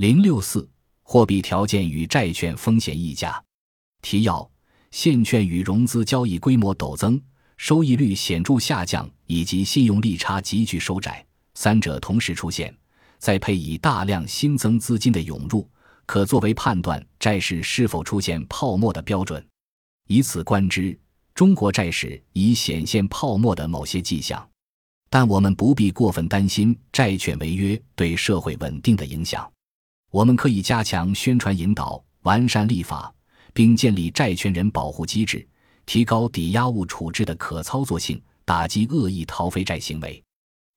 零六四货币条件与债券风险溢价提要：现券与融资交易规模陡增，收益率显著下降，以及信用利差急剧收窄，三者同时出现，再配以大量新增资金的涌入，可作为判断债市是否出现泡沫的标准。以此观之，中国债市已显现泡沫的某些迹象，但我们不必过分担心债券违约对社会稳定的影响。我们可以加强宣传引导，完善立法，并建立债权人保护机制，提高抵押物处置的可操作性，打击恶意逃废债行为，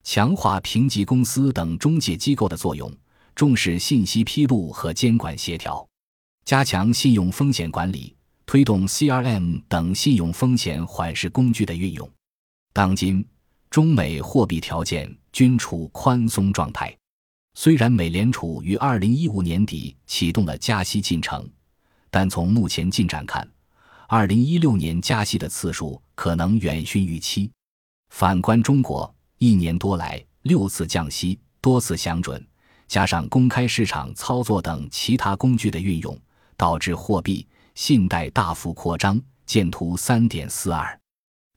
强化评级公司等中介机构的作用，重视信息披露和监管协调，加强信用风险管理，推动 CRM 等信用风险缓释工具的运用。当今，中美货币条件均处宽松状态。虽然美联储于二零一五年底启动了加息进程，但从目前进展看，二零一六年加息的次数可能远逊预期。反观中国，一年多来六次降息，多次降准，加上公开市场操作等其他工具的运用，导致货币信贷大幅扩张。见图三点四二，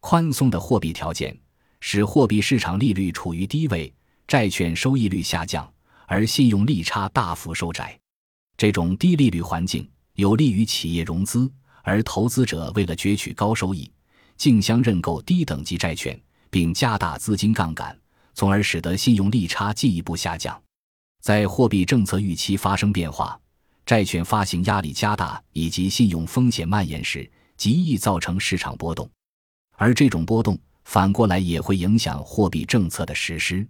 宽松的货币条件使货币市场利率处于低位，债券收益率下降。而信用利差大幅收窄，这种低利率环境有利于企业融资，而投资者为了攫取高收益，竞相认购低等级债券，并加大资金杠杆，从而使得信用利差进一步下降。在货币政策预期发生变化、债券发行压力加大以及信用风险蔓延时，极易造成市场波动，而这种波动反过来也会影响货币政策的实施。